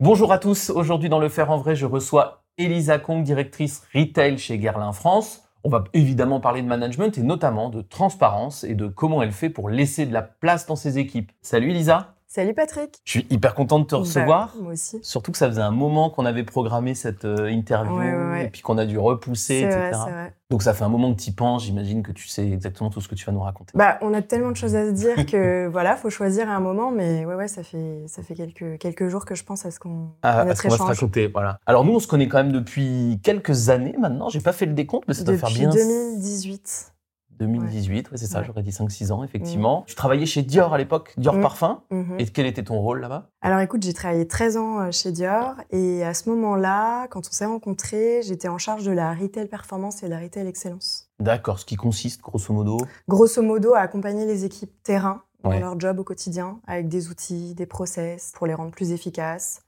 Bonjour à tous. Aujourd'hui, dans Le Faire en Vrai, je reçois Elisa Kong, directrice retail chez Guerlain France. On va évidemment parler de management et notamment de transparence et de comment elle fait pour laisser de la place dans ses équipes. Salut Elisa. Salut Patrick. Je suis hyper content de te recevoir. Bah, moi aussi. Surtout que ça faisait un moment qu'on avait programmé cette euh, interview Ouais, ouais, ouais. et puis qu'on a dû repousser, etc. vrai, c'est vrai. Donc ça fait un moment que tu y penses. J'imagine que tu sais exactement tout ce que tu vas nous raconter. Bah, on a tellement de choses à se dire que voilà, faut choisir à un moment, mais ouais, ouais, ça fait, ça fait quelques, quelques jours que je pense à ce qu'on, Ah, à à notre ce qu'on va se raconter, voilà. Alors nous, on se connaît quand même depuis quelques années maintenant. J'ai pas fait le décompte, mais ça doit faire Depuis bien 2018. 2018, ouais, c'est ça, Ouais. j'aurais dit 5-6 ans, effectivement. Tu travaillais chez Dior à l'époque, Dior Mm. Parfum. Mhm. Et quel était ton rôle là-bas? Alors écoute, j'ai travaillé 13 ans euh, chez Dior et à ce moment-là, quand on s'est rencontrés, j'étais en charge de la retail performance et de la retail excellence. D'accord, ce qui consiste, grosso modo? Grosso modo, à accompagner les équipes terrain dans leur job au quotidien avec des outils, des process pour les rendre plus efficaces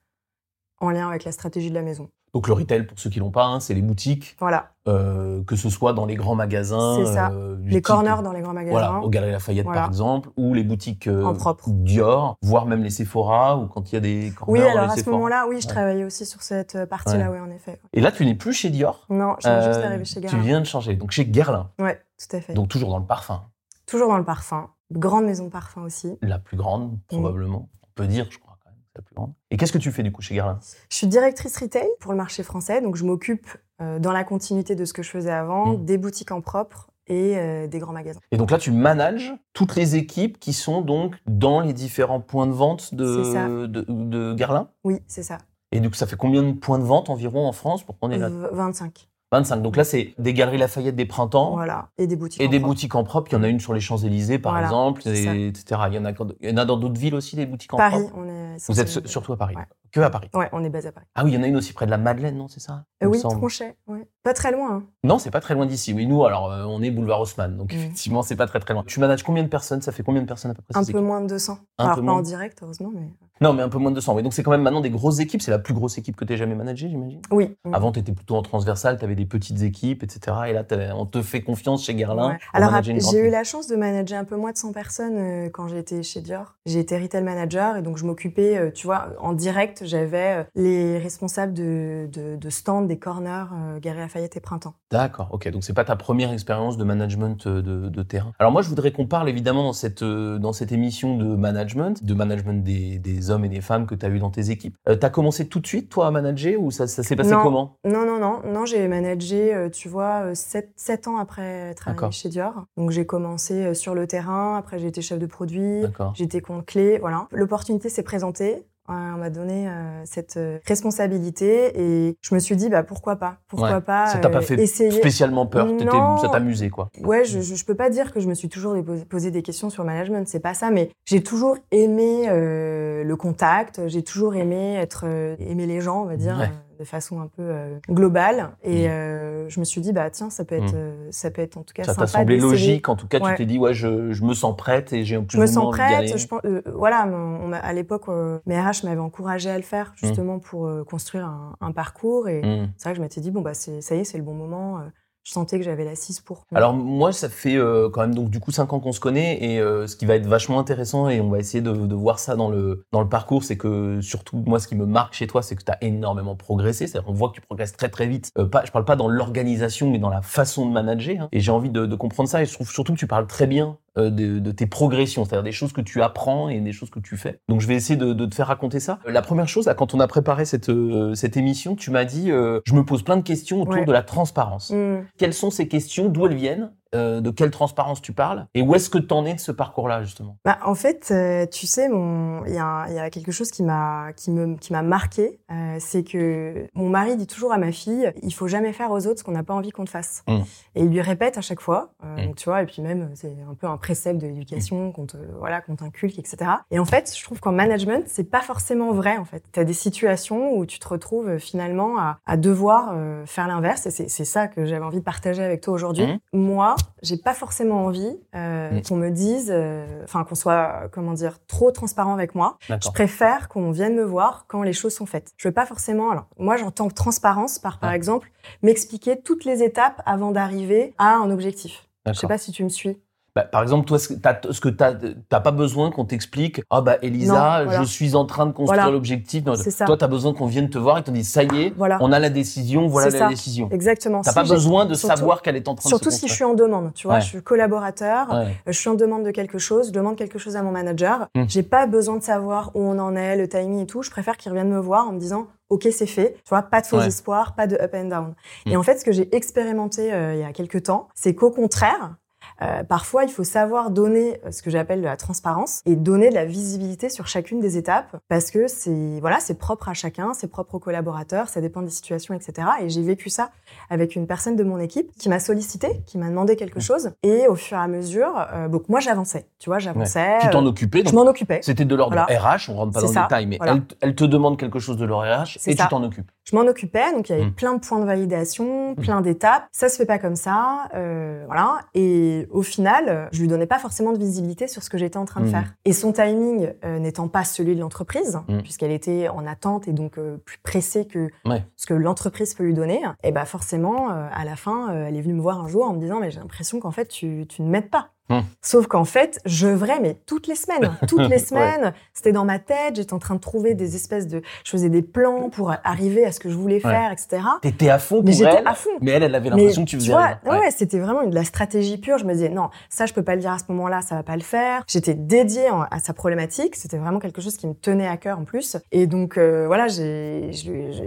en lien avec la stratégie de la maison. Donc le retail, pour ceux qui l'ont pas, hein, c'est les boutiques, Voilà, euh, que ce soit dans les grands magasins. C'est ça. euh, du les type- corners dans les grands magasins. Voilà, au Galeries Lafayette par exemple, ou les boutiques euh, En propre. Dior, voire même les Sephora, ou quand il y a des corners Oui, alors à ce moment-là, oui, je Ouais. travaillais aussi sur cette euh, partie-là, oui, en effet. Et là, tu n'es plus chez Dior? Non, je viens juste Euh, d'arriver chez Tu Guerlain. viens de changer, donc chez Guerlain, Ouais, tout à fait. donc toujours dans le parfum. Toujours dans le parfum. Grande maison de parfum aussi. La plus grande, probablement. On peut dire, je crois, quand même, c'est la plus grande. Et qu'est-ce que tu fais du coup chez Guerlain? Je suis directrice retail pour le marché français, donc je m'occupe, euh, dans la continuité de ce que je faisais avant, Mm. des boutiques en propre et euh, des grands magasins. Et donc là, tu manages toutes les équipes qui sont donc dans les différents points de vente de, Guerlain? Oui, c'est ça. Et donc, ça fait combien de points de vente environ en France pour qu'on ait là V- 25. 25. Donc là, c'est des Galeries Lafayette des printemps Voilà. Et des boutiques et en des propre. boutiques en propre. Il y en a une sur les Champs-Élysées, par Voilà, exemple, et- etc. Il y, en a, il y en a dans d'autres villes aussi, des boutiques en Paris, propre? on est. Vous êtes surtout à Paris Ouais. Que à Paris Ouais, on est basé à Paris. Ah oui, il y en a une aussi près de la Madeleine, non C'est ça? Euh, oui. Tronchet, ouais. Pas très loin. hein. Non, c'est pas très loin d'ici. Oui, nous, alors, euh, on est boulevard Haussmann. Donc, Mm. effectivement, c'est pas très très loin. Tu manages combien de personnes? Ça fait combien de personnes à peu près Un peu moins de 200. Un Alors peu pas moins. en direct, heureusement, mais. Non, mais un peu moins de 200. Oui, donc c'est quand même maintenant des grosses équipes. C'est la plus grosse équipe que tu jamais managée, j'imagine? Oui. Avant, tu étais plutôt en transversal, tu avais des petites équipes, etc. Et là, on te fait confiance chez Guerlain. Ouais. Alors, j'ai eu la chance de manager un peu moins de 100 personnes euh, quand j'étais chez Dior. J'ai été retail manager et donc je m'occupais, euh, tu vois, en direct, j'avais euh, les responsables de, de, de stands des corners euh, Galeries Lafayette et Printemps. D'accord, ok. Donc, c'est pas ta première expérience de management euh, de, de terrain. Alors, moi, je voudrais qu'on parle évidemment dans cette, euh, dans cette émission de management, de management des, des hommes et des femmes que tu as eu dans tes équipes. tu as commencé tout de suite, toi, à manager ou ça, ça s'est passé Non. comment? Non, non, non, non, j'ai managé, euh, tu vois, 7, ans après D'accord. chez Dior. Donc j'ai commencé euh, sur le terrain, après j'ai été chef de produit, j'étais compte clé, voilà. L'opportunité s'est présentée. Euh, On m'a donné euh, cette euh, responsabilité et je me suis dit bah pourquoi pas pourquoi Ouais. pas Ça t'a pas euh, fait essayer spécialement peur, Non. ça t'amusait, quoi. Ouais, je, je, je peux pas dire que je me suis toujours posé, des questions sur le management, c'est pas ça, mais j'ai toujours aimé euh, le contact, j'ai toujours aimé être aimer les gens, on va dire, Ouais. De façon un peu euh, globale. Et Mm. euh, je me suis dit bah tiens, ça peut être, Mm. euh, ça peut être en tout cas Ça t'a sympa semblé d'essayer. logique, en tout cas, tu Ouais. t'es dit, ouais, je, je me sens prête et j'ai plus Je me sens prête. Je pense, euh, voilà, on à l'époque, euh, mes RH m'avaient encouragé à le faire Mm. justement pour euh, construire un, un parcours. Et Hmm. c'est vrai que je m'étais dit bon bah ça y est, c'est le bon moment. Je sentais que j'avais l'assise pour. Alors moi, ça fait euh, quand même donc du coup cinq ans qu'on se connaît et euh, ce qui va être vachement intéressant et on va essayer de, voir ça dans le dans le parcours, c'est que surtout moi, ce qui me marque chez toi, c'est que tu as énormément progressé. C'est-à-dire qu'on voit que tu progresses très très vite. Euh, pas, je parle pas dans l'organisation, mais dans la façon de manager. hein. Et j'ai envie de, comprendre ça. Et je trouve surtout que tu parles très bien de, de tes progressions, c'est-à-dire des choses que tu apprends et des choses que tu fais. Donc je vais essayer de, de te faire raconter ça. Euh, La première chose, là, quand on a préparé cette euh, cette émission, tu m'as dit, euh, je me pose plein de questions autour Ouais. de la transparence. Mm. Quelles sont ces questions? D'où elles viennent? Euh, De quelle transparence tu parles Et où est-ce que tu en es de ce parcours-là, justement? Bah, en fait, euh, tu sais, mon- il y, a y quelque chose qui m'a qui me qui m'a marqué, euh, c'est que mon mari dit toujours à ma fille, il faut jamais faire aux autres ce qu'on n'a pas envie qu'on te fasse. Mm. Et il lui répète à chaque fois. euh, Mm. donc, tu vois, et puis même c'est un peu un précepte de l'éducation qu'on te voilà qu'on t'inculque, etc. Et en fait, je trouve qu'en management, c'est pas forcément vrai. En fait, tu as des situations où tu te retrouves finalement à, à devoir faire l'inverse. Et c'est ça que j'avais envie de partager avec toi aujourd'hui. Moi, j'ai pas forcément envie euh, Mm. qu'on me dise, euh, enfin qu'on soit, comment dire, trop transparent avec moi. Je préfère qu'on vienne me voir quand les choses sont faites. Je veux pas forcément. Alors, moi, j'entends transparence par, par exemple, m'expliquer toutes les étapes avant d'arriver à un objectif. Je sais pas si tu me suis. Bah, par exemple, toi, ce que tu n'as pas besoin qu'on t'explique, ah bah Elisa, je suis en train de construire l'objectif. Toi, tu as besoin qu'on vienne te voir et qu'on dise, ça y est, on a la décision, voilà la décision. Exactement. Tu n'as pas besoin de savoir qu'elle est en train de se Surtout si je suis en demande, tu vois, je suis collaborateur, euh, je suis en demande de quelque chose, je demande quelque chose à mon manager. Je hmm. J'ai pas besoin de savoir où on en est, le timing et tout. Je préfère qu'il revienne me voir en me disant, ok, c'est fait. Tu vois, pas de faux espoirs, pas de up and down. Et hmm. en fait, ce que j'ai expérimenté euh, il y a quelques temps, c'est qu'au contraire, euh, parfois, il faut savoir donner euh, ce que j'appelle de la transparence et donner de la visibilité sur chacune des étapes parce que c'est voilà, c'est propre à chacun, c'est propre aux collaborateurs, ça dépend des situations, etc. Et j'ai vécu ça avec une personne de mon équipe qui m'a sollicité, qui m'a demandé quelque chose et au fur et à mesure, euh, donc moi j'avançais, tu vois, j'avançais. Tu t'en occupais. je m'en occupais. C'était de l'ordre RH, on rentre pas dans le détail, mais elle, te demande quelque chose de leur RH et tu t'en occupes. Je m'en occupais, donc il y avait hmm. plein de points de validation, hmm. plein d'étapes. Ça se fait pas comme ça, euh, voilà. Et au final, je lui donnais pas forcément de visibilité sur ce que j'étais en train de hmm. faire. Et son timing euh, n'étant pas celui de l'entreprise, puisqu'elle était en attente et donc euh, plus pressée que ce que l'entreprise peut lui donner, et bah forcément, euh, à la fin, elle est venue me voir un jour en me disant mais j'ai l'impression qu'en fait tu, tu ne m'aides pas. Hum. Sauf qu'en fait, je vrai, mais toutes les semaines, toutes les semaines, c'était dans ma tête, j'étais en train de trouver des espèces de, je faisais des plans pour arriver à ce que je voulais faire, etc. T'étais à fond pour mais j'étais à fond. Mais elle, elle avait l'impression que tu faisais vois, Ouais, c'était vraiment de la stratégie pure. Je me disais, non, ça, je peux pas le dire à ce moment-là, ça va pas le faire. J'étais dédiée à sa problématique. C'était vraiment quelque chose qui me tenait à cœur en plus. Et donc, euh, voilà, j'ai,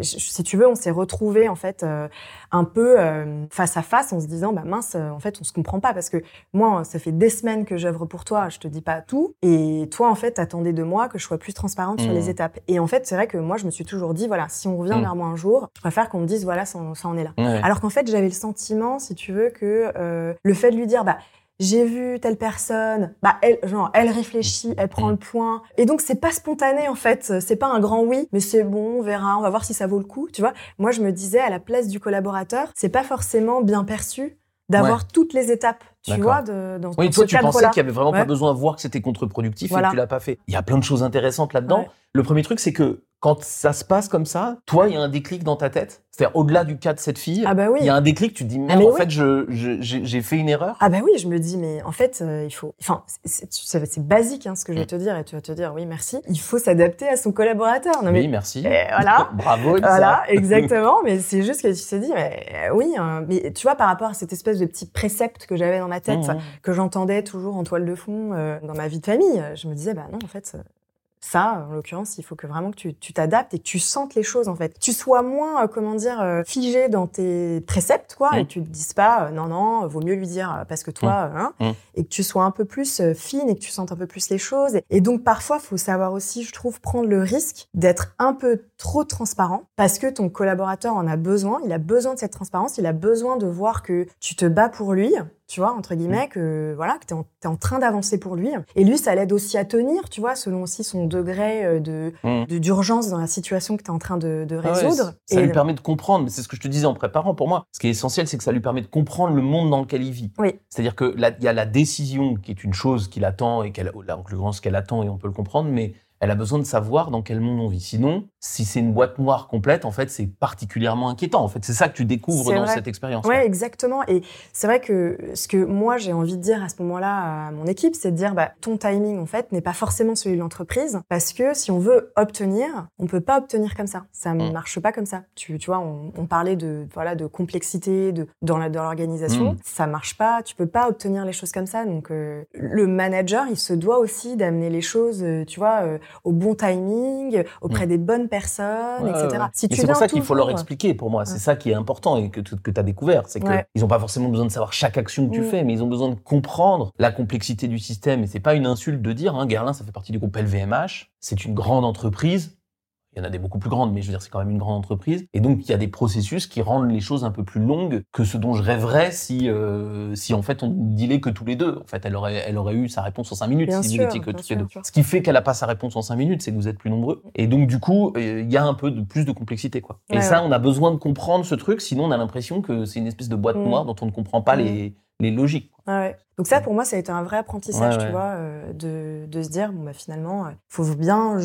si tu veux, on s'est retrouvés, en fait, euh, un peu euh, face à face en se disant, bah mince, en fait, on se comprend pas parce que moi, ça fait des semaines que j'œuvre pour toi, je te dis pas tout. Et toi, en fait, t'attendais de moi que je sois plus transparente sur les mmh. étapes. Et en fait, c'est vrai que moi, je me suis toujours dit, voilà, si on revient mmh. vers moi un jour, je préfère qu'on me dise, voilà, ça, ça en est là. Alors qu'en fait, j'avais le sentiment, si tu veux, que euh, le fait de lui dire, bah, j'ai vu telle personne, bah elle, genre, elle réfléchit, elle prend mmh. le point. Et donc c'est pas spontané en fait, c'est pas un grand oui, mais c'est bon, on verra, on va voir si ça vaut le coup, tu vois. Moi je me disais à la place du collaborateur, c'est pas forcément bien perçu d'avoir toutes les étapes, tu vois, de, dans, oui, toi, tu pensais qu'il y avait vraiment pas besoin de voir que c'était contre-productif et que tu l'as pas fait. Il y a plein de choses intéressantes là-dedans. Le premier truc, c'est que quand ça se passe comme ça, toi, il y a un déclic dans ta tête? C'est-à-dire, au-delà du cas de cette fille, ah bah oui. il y a un déclic, tu te dis, merde, ah en fait, je, j'ai fait une erreur? Ah bah oui, je me dis, mais en fait, euh, il faut, enfin, c'est basique, hein, ce que je vais mm. te dire, et tu vas te dire, oui, merci. Il faut s'adapter à son collaborateur. Non, mais, oui, merci. voilà. Bravo, Voilà, exactement. mais c'est juste que tu te dis, mais euh, oui, hein, mais tu vois, par rapport à cette espèce de petit précepte que j'avais dans ma tête, mm, mm. que j'entendais toujours en toile de fond euh, dans ma vie de famille, je me disais, bah non, en fait, ça, en l'occurrence, il faut que vraiment que tu t'adaptes et que tu sentes les choses en fait. Tu sois moins, euh, comment dire, euh, figé dans tes préceptes, quoi, et tu te dises pas, euh, non, non, vaut mieux lui dire parce que toi, mmh. hein, mmh. et que tu sois un peu plus fine et que tu sentes un peu plus les choses. Et, donc parfois, faut savoir aussi, je trouve, prendre le risque d'être un peu trop transparent parce que ton collaborateur en a besoin. Il a besoin de cette transparence. Il a besoin de voir que tu te bats pour lui tu vois, entre guillemets, mm. que voilà, que t'es en, es en train d'avancer pour lui. Et lui, ça l'aide aussi à tenir, tu vois, selon aussi son degré euh, mm. de d'urgence dans la situation que t'es en train de, de résoudre. ça lui permet de comprendre. Mais c'est ce que je te disais en préparant. Pour moi, ce qui est essentiel, c'est que ça lui permet de comprendre le monde dans lequel il vit. Oui. C'est-à-dire que il y a la décision qui est une chose qu'il attend et qu'elle, en l'occurrence, qu'elle attend et on peut le comprendre, mais elle a besoin de savoir dans quel monde on vit. Sinon, si c'est une boîte noire complète, en fait, c'est particulièrement inquiétant. En fait, c'est ça que tu découvres dans cette expérience. Ouais, exactement. Et c'est vrai que ce que moi j'ai envie de dire à ce moment-là à mon équipe, c'est de dire, bah, ton timing en fait n'est pas forcément celui de l'entreprise, parce que si on veut obtenir, on peut pas obtenir comme ça. Ça ne mm. marche pas comme ça. Tu, tu vois, on, on, parlait de voilà de complexité de dans la dans l'organisation, mm. ça marche pas. Tu peux pas obtenir les choses comme ça. Donc euh, le manager, il se doit aussi d'amener les choses, euh, tu vois. Euh, au bon timing, auprès mm. des bonnes personnes, etc. c'est pour ça qu'il faut leur expliquer, pour moi. C'est ça qui est important et que, que tu as découvert. C'est qu'ils n'ont pas forcément besoin de savoir chaque action que tu mm. fais, mais ils ont besoin de comprendre la complexité du système. Et c'est pas une insulte de dire, hein, Guerlain, ça fait partie du groupe LVMH, c'est une grande entreprise, il y en a des beaucoup plus grandes, mais je veux dire, c'est quand même une grande entreprise. Et donc, il y a des processus qui rendent les choses un peu plus longues que ce dont je rêverais si, euh, si en fait, on dealait que tous les deux. En fait, elle aurait, elle aurait eu sa réponse en cinq minutes si vous étiez que tous les deux. Ce qui fait qu'elle n'a pas sa réponse en cinq minutes, c'est que vous êtes plus nombreux. Et donc, du coup, euh, il y a un peu de plus de complexité, quoi. Et ça, on a besoin de comprendre ce truc, sinon on a l'impression que c'est une espèce de boîte mm. noire dont on ne comprend pas mm. les, les logiques. Ouais. Donc ça, pour moi, ça a été un vrai apprentissage, tu vois, euh, de, de, se dire, bon, bah, finalement, il euh, faut bien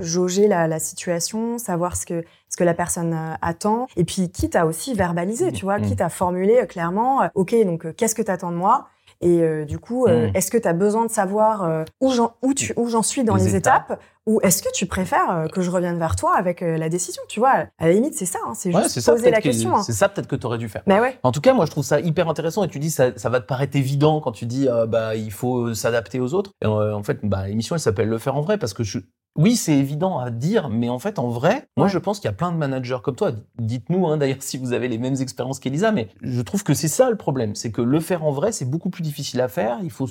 jauger la, la, situation, savoir ce que, ce que la personne euh, attend, et puis quitte à aussi verbaliser, tu vois, mmh. quitte à formuler clairement, OK, donc qu'est-ce que tu attends de moi? Et euh, du coup, euh, Mm. est-ce que tu as besoin de savoir euh, où j'en où tu où j'en suis dans Les les, étapes. étapes, ou est-ce que tu préfères que je revienne vers toi avec la décision? Tu vois, à la limite, c'est ça. hein, c'est Ouais, juste ça, poser la que- question. hein. C'est ça peut-être que tu aurais dû faire. Mais ouais. En tout cas, moi, je trouve ça hyper intéressant et tu dis ça, ça va te paraître évident quand tu dis bah il faut s'adapter aux autres. Et, en fait, bah l'émission elle s'appelle le faire en vrai parce que je oui, c'est évident à dire, mais en fait, en vrai, moi, je pense qu'il y a plein de managers comme toi. Dites-nous, hein, d'ailleurs, si vous avez les mêmes expériences qu'Elisa, mais je trouve que c'est ça le problème. C'est que le faire en vrai, c'est beaucoup plus difficile à faire. Il faut,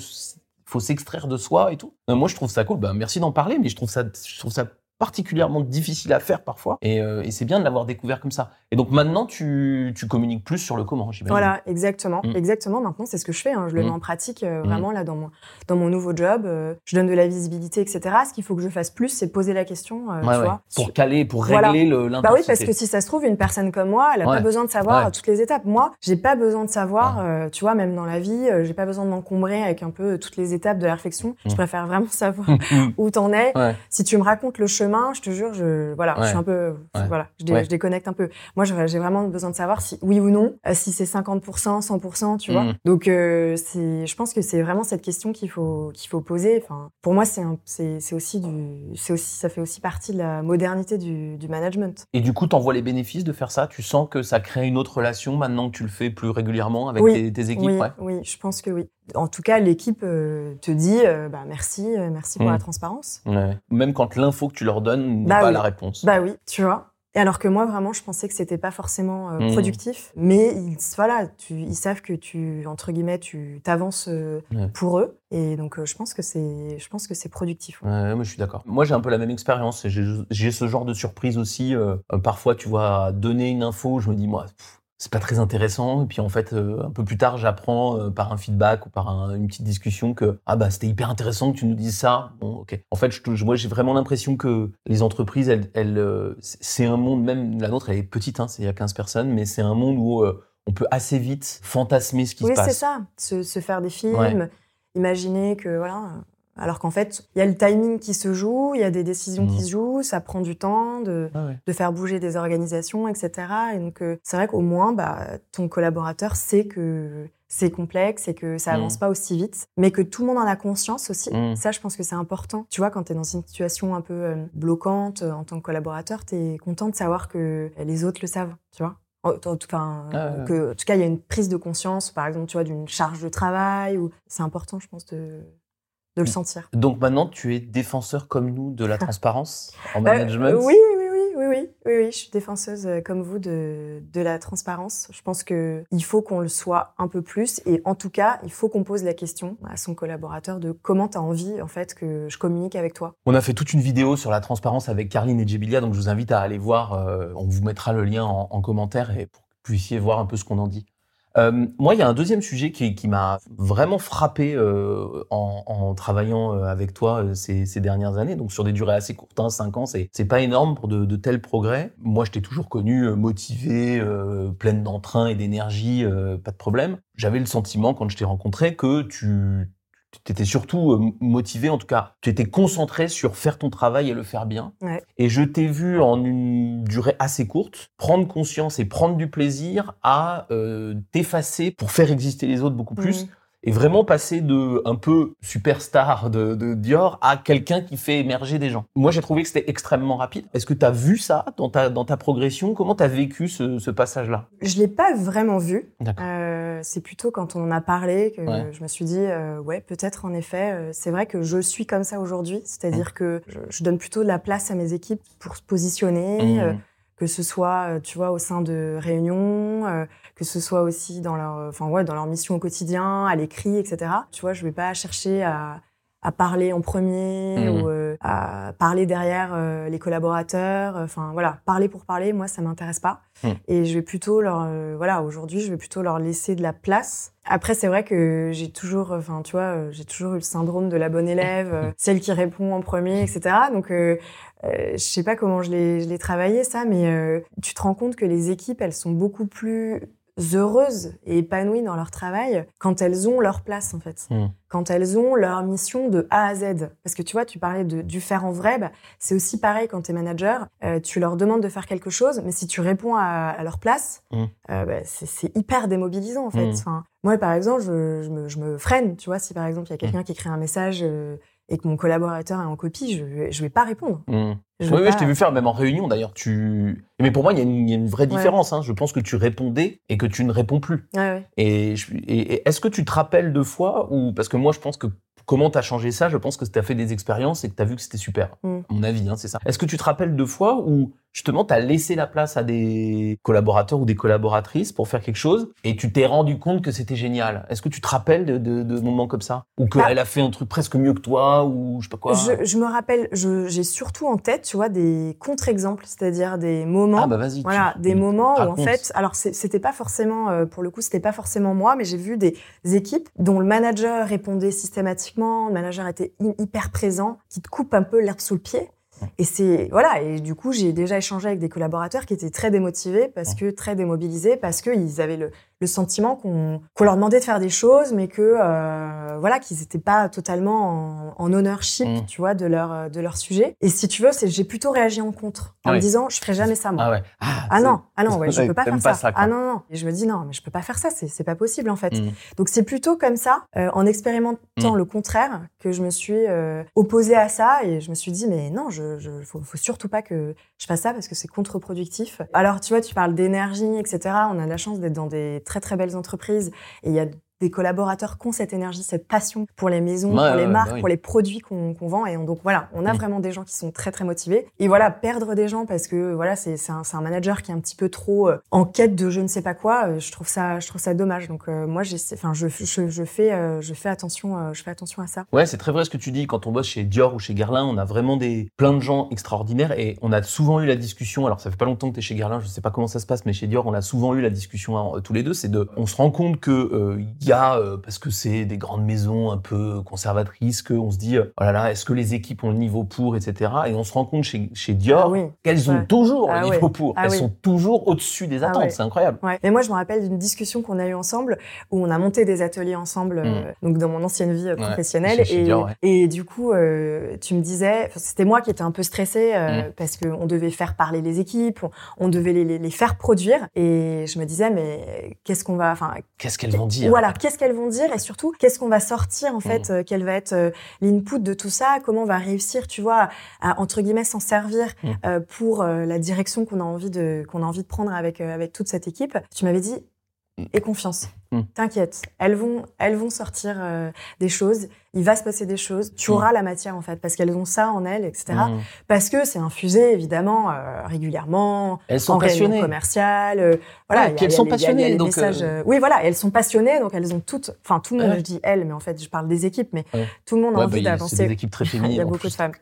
s'extraire de soi et tout. Moi, je trouve ça cool. Bah, merci d'en parler, mais je trouve ça, je trouve ça particulièrement difficile à faire parfois. Et, euh, et c'est bien de l'avoir découvert comme ça. Et donc maintenant, tu, tu communiques plus sur le comment, j'imagine. Voilà, exactement. Mm. Exactement. Maintenant, c'est ce que je fais. hein. Je le Mm. mets en pratique euh, Mm. vraiment là dans mon, dans mon nouveau job. euh, je donne de la visibilité, etc. Ce qu'il faut que je fasse plus, c'est poser la question, Ouais, tu ouais. vois. Pour caler, pour Voilà. régler le l'intensité. Bah oui, parce que si ça se trouve, une personne comme moi, elle a Ouais. pas besoin de savoir toutes les étapes. Moi, j'ai pas besoin de savoir, tu vois, même dans la vie, j'ai pas besoin de m'encombrer avec un peu toutes les étapes de la réflexion. Je préfère vraiment savoir où t'en es. Si tu me racontes le chemin, je te jure, je voilà, je suis un peu Ouais. voilà, je, dé- Ouais. je déconnecte un peu. Moi, j'ai vraiment besoin de savoir si oui ou non, euh, si c'est 50%, 100%, tu vois. Mm. Donc euh, je pense que c'est vraiment cette question qu'il faut qu'il faut poser. Enfin, pour moi, c'est aussi du, c'est aussi ça fait aussi partie de la modernité du, du management. Et du coup, t'en vois les bénéfices de faire ça? Tu sens que ça crée une autre relation maintenant que tu le fais plus régulièrement avec Oui. tes, tes équipes? Oui, ouais. oui, je pense que oui. En tout cas, l'équipe euh, te dit euh, bah, merci, euh, merci pour Mm. la transparence. Ouais. Même quand l'info que tu leur donnes n'est Bah pas oui. la réponse. Bah oui, tu vois. Et alors que moi, vraiment, je pensais que c'était pas forcément Mm. productif, mais ils, voilà, tu, ils savent que tu, entre guillemets, tu t'avances Ouais. pour eux, et donc je pense que c'est, je pense que c'est productif. ouais. Ouais, moi, je suis d'accord. Moi, j'ai un peu la même expérience. J'ai ce genre de surprise aussi. parfois, tu vois, donner une info, je me dis, moi, pff, c'est pas très intéressant. Et puis, en fait, euh, un peu plus tard, j'apprends euh, par un feedback ou par un- une petite discussion que, ah bah, c'était hyper intéressant que tu nous dises ça. Bon, ok. En fait, je, moi, j'ai vraiment l'impression que les entreprises, elles, elles, euh, c'est c'est un monde, même la nôtre, elle est petite, hein, c'est il y a 15 personnes, mais c'est un monde où on peut assez vite fantasmer ce qui Oui, se c'est passe. ça. Se, se faire des films, Ouais. imaginer que voilà. Alors qu'en fait, il y a le timing qui se joue, il y a des décisions qui se jouent, ça prend du temps de, Ah ouais. de faire bouger des organisations, etc. Et donc, euh, c'est vrai qu'au moins, bah, ton collaborateur sait que c'est complexe et que ça Mm. avance pas aussi vite, mais que tout le monde en a conscience aussi. Mm. Ça, je pense que c'est important. Tu vois, quand tu es dans une situation un peu euh, bloquante euh, en tant que collaborateur, tu es content de savoir que les autres le savent, tu vois. Enfin, Ah que, en tout cas, il y a une prise de conscience, par exemple, tu vois, d'une charge de travail. Ou... C'est important, je pense, de, de le sentir. Donc maintenant, tu es défenseur comme nous de la transparence en Euh, management? oui, oui, oui, oui, oui, oui, oui, je suis défenseuse euh, comme vous de, de la transparence. Je pense que il faut qu'on le soit un peu plus et en tout cas, il faut qu'on pose la question à son collaborateur de comment tu as envie en fait que je communique avec toi. On a fait toute une vidéo sur la transparence avec Carline et Djibilia, donc je vous invite à aller voir. euh, on vous mettra le lien en, en commentaire et pour que vous puissiez voir un peu ce qu'on en dit. Euh, moi, il y a un deuxième sujet qui, m'a vraiment frappé euh, en, en travaillant euh, avec toi euh, ces, ces dernières années, donc sur des durées assez courtes, hein, 5 ans, c'est pas énorme pour de, de tels progrès. Moi, je t'ai toujours connu motivé, pleine d'entrain et d'énergie, pas de problème. J'avais le sentiment quand je t'ai rencontré que tu tu étais surtout euh, motivé, en tout cas, tu étais concentré sur faire ton travail et le faire bien. Ouais. Et je t'ai vu en une durée assez courte prendre conscience et prendre du plaisir à euh, t'effacer pour faire exister les autres beaucoup plus. Mhm. Et vraiment passer de un peu superstar de, de Dior à quelqu'un qui fait émerger des gens. Moi, j'ai trouvé que c'était extrêmement rapide. Est-ce que tu as vu ça dans ta, dans ta progression? Comment tu as vécu ce, ce passage-là? Je l'ai pas vraiment vu. Euh, c'est plutôt quand on en a parlé que Ouais. je me suis dit, euh, ouais, peut-être en effet, euh, c'est vrai que je suis comme ça aujourd'hui. C'est-à-dire Mmh. que je, je donne plutôt de la place à mes équipes pour se positionner, Mmh. Euh, que ce soit, euh, tu vois, au sein de réunions, euh, que ce soit aussi dans leur, enfin ouais, dans leur mission au quotidien, à l'écrit, etc. Tu vois, je vais pas chercher à, à parler en premier Mhm. ou euh, à parler derrière euh, les collaborateurs. Enfin voilà, parler pour parler, moi ça m'intéresse pas. Mhm. Et je vais plutôt leur, euh, voilà, aujourd'hui je vais plutôt leur laisser de la place. Après c'est vrai que j'ai toujours, enfin tu vois, euh, j'ai toujours eu le syndrome de la bonne élève, euh, celle qui répond en premier, etc. Donc euh, euh, je sais pas comment je l'ai je l'ai travaillé ça, mais euh, tu te rends compte que les équipes elles sont beaucoup plus heureuses et épanouies dans leur travail quand elles ont leur place en fait, Mm. quand elles ont leur mission de A à Z. Parce que tu vois, tu parlais de, du faire en vrai, bah, c'est aussi pareil quand tu es manager, euh, tu leur demandes de faire quelque chose, mais si tu réponds à, à leur place, Mm. euh, bah, c'est hyper démobilisant en fait. Mm. Enfin, moi par exemple, je, je, me, je me freine, tu vois, si par exemple il y a quelqu'un qui écrit un message euh, et que mon collaborateur est en copie, je, je vais pas répondre. Mm. Je Oui, oui, pas- je t'ai vu faire, même en réunion d'ailleurs. Tu... Mais pour moi, il y, a une- il y a une vraie Ouais. différence. Hein. Je pense que tu répondais et que tu ne réponds plus. Ouais. Et, je- et- et est-ce que tu te rappelles de fois ou parce que moi, je pense que comment t'as changé ça Je pense que tu as fait des expériences et que tu as vu que c'était super. Mm. À mon avis, hein, c'est ça. Est-ce que tu te rappelles de fois où justement tu as laissé la place à des collaborateurs ou des collaboratrices pour faire quelque chose et tu t'es rendu compte que c'était génial Est-ce que tu te rappelles de, de, de moments comme ça? Ou qu'elle a fait un truc presque mieux que toi ou je sais pas quoi? Je, je me rappelle, j'ai surtout en tête, tu vois, des contre-exemples, c'est-à-dire des moments Ah bah vas-y. tu- Voilà, des moments où en fait, alors c'était pas forcément, euh, pour le coup, c'était pas forcément moi, mais j'ai vu des équipes dont le manager répondait systématiquement, le manager était hy- hyper présent, qui te coupe un peu l'herbe sous le pied. Et c'est voilà et du coup j'ai déjà échangé avec des collaborateurs qui étaient très démotivés parce que très démobilisés parce qu'ils avaient le, le sentiment qu'on qu'on leur demandait de faire des choses mais que euh, voilà qu'ils n'étaient pas totalement en, en ownership Mm. tu vois de leur de leur sujet et si tu veux c'est j'ai plutôt réagi en contre en Ah me oui. disant je ferai jamais ça moi Ah ouais. Ah, ah non, ah non, ouais, je peux pas faire pas ça. ah non, non. Et je me dis non, mais je peux pas faire ça, c'est pas possible en fait. Mm. Donc c'est plutôt comme ça, euh, en expérimentant Mm. le contraire, que je me suis euh, opposée à ça et je me suis dit mais non, je, je faut, faut surtout pas que je fasse ça parce que c'est contre-productif. Alors tu vois, tu parles d'énergie, etc. On a la chance d'être dans des très très belles entreprises et il y a des collaborateurs qui ont cette énergie, cette passion pour les maisons, pour les marques, bah oui. pour les produits qu'on vend. Et on- donc voilà, on a Mm. vraiment des gens qui sont très très motivés. Et voilà, perdre des gens parce que voilà, c'est un, un manager qui est un petit peu trop euh, en quête de je ne sais pas quoi. euh, je trouve ça, je trouve ça dommage. Donc euh, moi, enfin, je, je, je fais, euh, je fais attention, euh, je fais attention à ça. Ouais, c'est très vrai ce que tu dis. Quand on bosse chez Dior ou chez Guerlain, on a vraiment des plein de gens extraordinaires et on a souvent eu la discussion. Alors ça fait pas longtemps que tu es chez Guerlain, je sais pas comment ça se passe, mais chez Dior, on a souvent eu la discussion hein, tous les deux. C'est de, on se rend compte que il y a euh, parce que c'est des grandes maisons un peu conservatrices, que on se dit euh, oh là là, est-ce que les équipes ont le niveau pour, etc. Et on se rend compte chez chez Dior Ah oui. qu'elles ont toujours Ah le ouais. niveau pour. Ah Elles oui. sont toujours au-dessus des Ah attentes. ouais. C'est incroyable. Mais moi, je me rappelle d'une discussion qu'on a eue ensemble où on a monté des ateliers ensemble, euh, donc dans mon ancienne vie Mm. Professionnelle. et, Dior, ouais. et du coup, euh, tu me disais, c'était moi qui étais un peu stressée euh, Mm. parce qu'on devait faire parler les équipes, on, on devait les, les, les faire produire. Et je me disais, mais qu'est-ce qu'on va, enfin, Qu'est-ce qu'elles vont dire? voilà, qu'est-ce qu'elles vont dire et surtout, qu'est-ce qu'on va sortir en Mm. fait, euh, quel va être euh, l'input de tout ça, comment on va réussir, tu vois, à, entre guillemets s'en servir Mm. euh, pour la direction qu'on a envie de qu'on a envie de prendre avec avec toute cette équipe. Tu m'avais dit Mm. et confiance. T'inquiète, elles vont elles vont sortir euh, des choses, il va se passer des choses, tu Mm. auras la matière en fait parce qu'elles ont ça en elles, etc. Mm. Parce que c'est infusé évidemment euh, régulièrement Elles sont en passionnées. commerciale. euh, voilà, Ouais, il y a- puis elles il y a sont y a- passionnées, les donc, messages, euh, Oui, voilà, elles sont passionnées, donc elles ont toutes. Enfin, tout le monde, Ouais. je dis elles, mais en fait, je parle des équipes, mais Ouais. tout le monde a envie bah, c'est d'avancer. des équipes très Il y féminines. a beaucoup plus. de femmes.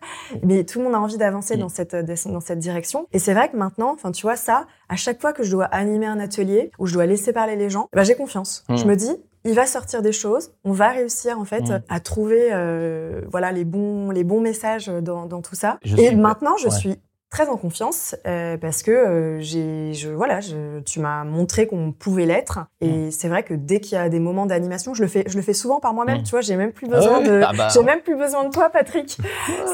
Mais tout le monde a envie d'avancer Mm. dans cette dans cette direction. Et c'est vrai que maintenant, enfin, tu vois ça, à chaque fois que je dois animer un atelier où je dois laisser parler les gens, bah, j'ai confiance. Mm. Je me dis. Il va sortir des choses, on va réussir en fait Mm. à trouver euh, voilà les bons les bons messages dans, dans tout ça. Je Et maintenant, je ouais. suis très en confiance euh, parce que euh, j'ai je voilà je, tu m'as montré qu'on pouvait l'être et c'est vrai que dès qu'il y a des moments d'animation je le fais je le fais souvent par moi-même Mm. tu vois j'ai même plus besoin ouais de Ah bah. j'ai même plus besoin de toi Patrick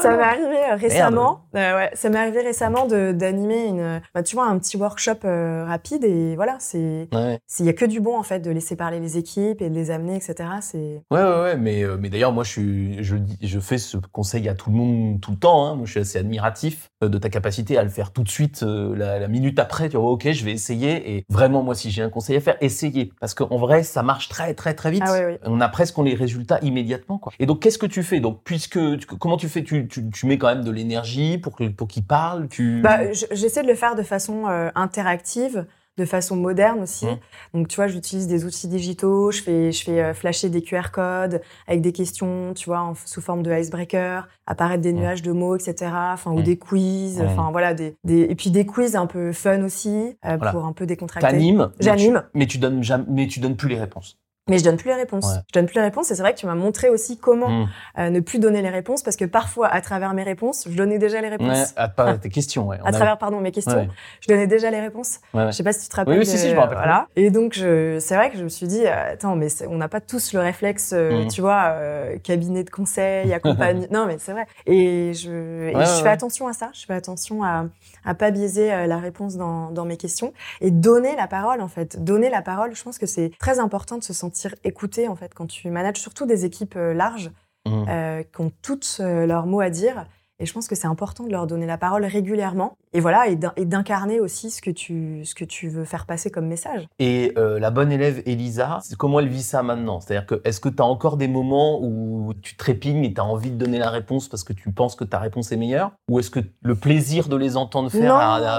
ça m'est arrivé euh, récemment euh, ouais ça m'est arrivé récemment de d'animer une bah, tu vois un petit workshop rapide et voilà c'est Ouais. s'il y a que du bon en fait de laisser parler les équipes et de les amener etc c'est Ouais, ouais, ouais, mais, mais d'ailleurs, moi, je, suis, je, fais ce conseil à tout le monde tout le temps. Hein. Moi, je suis assez admiratif de ta capacité à le faire tout de suite, euh, la, la minute après. Tu vois, ok, je vais essayer. Et vraiment, moi, si j'ai un conseil à faire, essayez. Parce qu'en vrai, ça marche très, très, très vite. Ah ouais, ouais. On a presque les résultats immédiatement. Quoi. Et donc, qu'est-ce que tu fais? Donc, puisque, tu- comment tu fais? Tu, tu, tu mets quand même de l'énergie pour pour qu'ils parlent tu... Bah, je- j'essaie de le faire de façon euh, interactive, de façon moderne aussi. Mhm. Donc, tu vois, j'utilise des outils digitaux, je fais, je fais euh, flasher des QR codes avec des questions, tu vois, en- sous forme de icebreaker, apparaître des Mhm. nuages de mots, etc. Enfin, ou Mhm. des quiz, enfin, voilà, des, des, et puis des quiz un peu fun aussi, euh, Voilà. pour un peu décontracter. T'animes, J'anime. mais tu donnes jamais, mais tu donnes plus les réponses. Mais je donne plus les réponses. Ouais. Je donne plus les réponses. Et c'est vrai que tu m'as montré aussi comment Mm. euh, ne plus donner les réponses parce que parfois, à travers mes réponses, je donnais déjà les réponses. Ouais, à pas tes questions, ouais. On À a- travers, pardon, mes questions, Ouais. je donnais déjà les réponses. Je sais pas si tu te rappelles. Oui, oui, si, si, je me rappelle. Voilà. Et donc, je, c'est vrai que je me suis dit, attends, mais on n'a pas tous le réflexe, euh, Mhm. tu vois, euh, cabinet de conseil, accompagné. non, mais c'est vrai. Et je, et Ouais, je fais ouais. attention à ça. Je fais attention à, à pas biaiser la réponse dans, dans mes questions et donner la parole, en fait. Donner la parole, je pense que c'est très important de se sentir écouté, en fait, quand tu manages surtout des équipes euh, larges Mm. euh, qui ont toutes euh, leurs mots à dire. Et je pense que c'est important de leur donner la parole régulièrement. Et voilà, et d'in- et d'incarner aussi ce que, tu, ce que tu veux faire passer comme message. Et euh, la bonne élève Elisa, c'est comment elle vit ça maintenant? C'est-à-dire que est-ce que tu as encore des moments où tu trépignes et tu as envie de donner la réponse parce que tu penses que ta réponse est meilleure? Ou est-ce que le plaisir de les entendre faire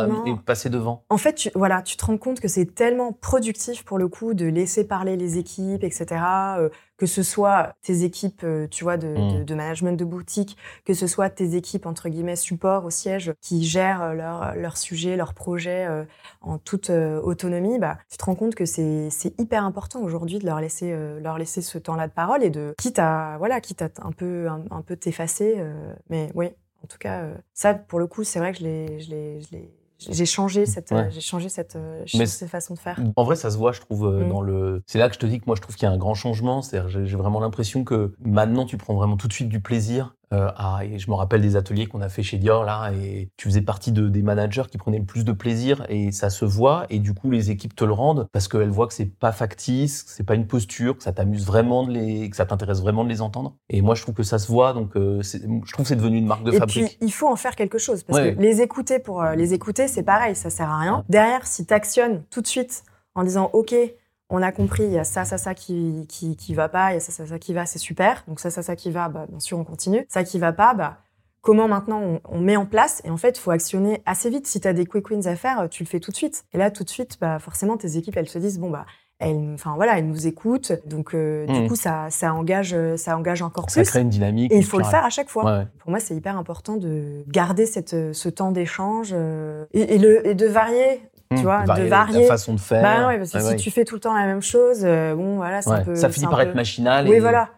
Non, non. est passé devant? En fait, tu, voilà, tu te rends compte que c'est tellement productif pour le coup de laisser parler les équipes, etc. euh, que ce soit tes équipes, euh, tu vois, de, Mm. de, de management de boutique, que ce soit tes équipes entre guillemets support au siège qui gèrent euh, leurs leur sujets, leurs projets euh, en toute euh, autonomie. Bah, tu te rends compte que c'est c'est hyper important aujourd'hui de leur laisser euh, leur laisser ce temps-là de parole et de quitte à voilà quitte à un peu un, un peu t'effacer. euh, mais oui, en tout cas, euh, ça pour le coup, c'est vrai que je l'ai j'ai changé cette, euh, Ouais. j'ai changé cette, euh, j'ai Mais changé cette façon de faire. En vrai, ça se voit, je trouve, euh, Mm. dans le. C'est là que je te dis que moi, je trouve qu'il y a un grand changement. C'est-à-dire, j'ai vraiment l'impression que maintenant, tu prends vraiment tout de suite du plaisir. Euh, à... Et je me rappelle des ateliers qu'on a fait chez Dior là, et tu faisais partie de, des managers qui prenaient le plus de plaisir, et ça se voit. Et du coup, les équipes te le rendent parce qu'elles voient que c'est pas factice, que c'est pas une posture, que ça t'amuse vraiment de les, que ça t'intéresse vraiment de les entendre. Et moi, je trouve que ça se voit. Donc, euh, je trouve que c'est devenu une marque de Et fabrique. puis, il faut en faire quelque chose. Parce Ouais. que les écouter pour euh, les écouter, c'est pareil, ça sert à rien. Ouais. Derrière, si tu actionnes tout de suite en disant OK, on a compris, il y a ça, ça, ça qui, qui, qui va pas, il y a ça, ça, ça qui va, c'est super. Donc ça, ça, ça qui va, bah, bien sûr, on continue. Ça qui va pas, bah, comment maintenant on, on met en place? Et en fait, il faut actionner assez vite. Si tu as des quick wins à faire, tu le fais tout de suite. Et là, tout de suite, bah, forcément, tes équipes, elles se disent, bon, bah, elles, enfin voilà, elles nous écoutent. Donc, euh, du coup, ça, ça engage, ça engage encore Ça plus. crée une dynamique. Et il faut le faire à chaque fois. Ouais, ouais. Pour moi, c'est hyper important de garder cette, ce temps d'échange euh, et, et le, et de varier. Tu Mm. vois, de Varier. La façon de faire. Bah ouais, parce que Ouais, si ouais. tu fais tout le temps la même chose, euh, bon, voilà, c'est Ouais. un peu. ça finit par peu- être machinal. Oui, et- voilà.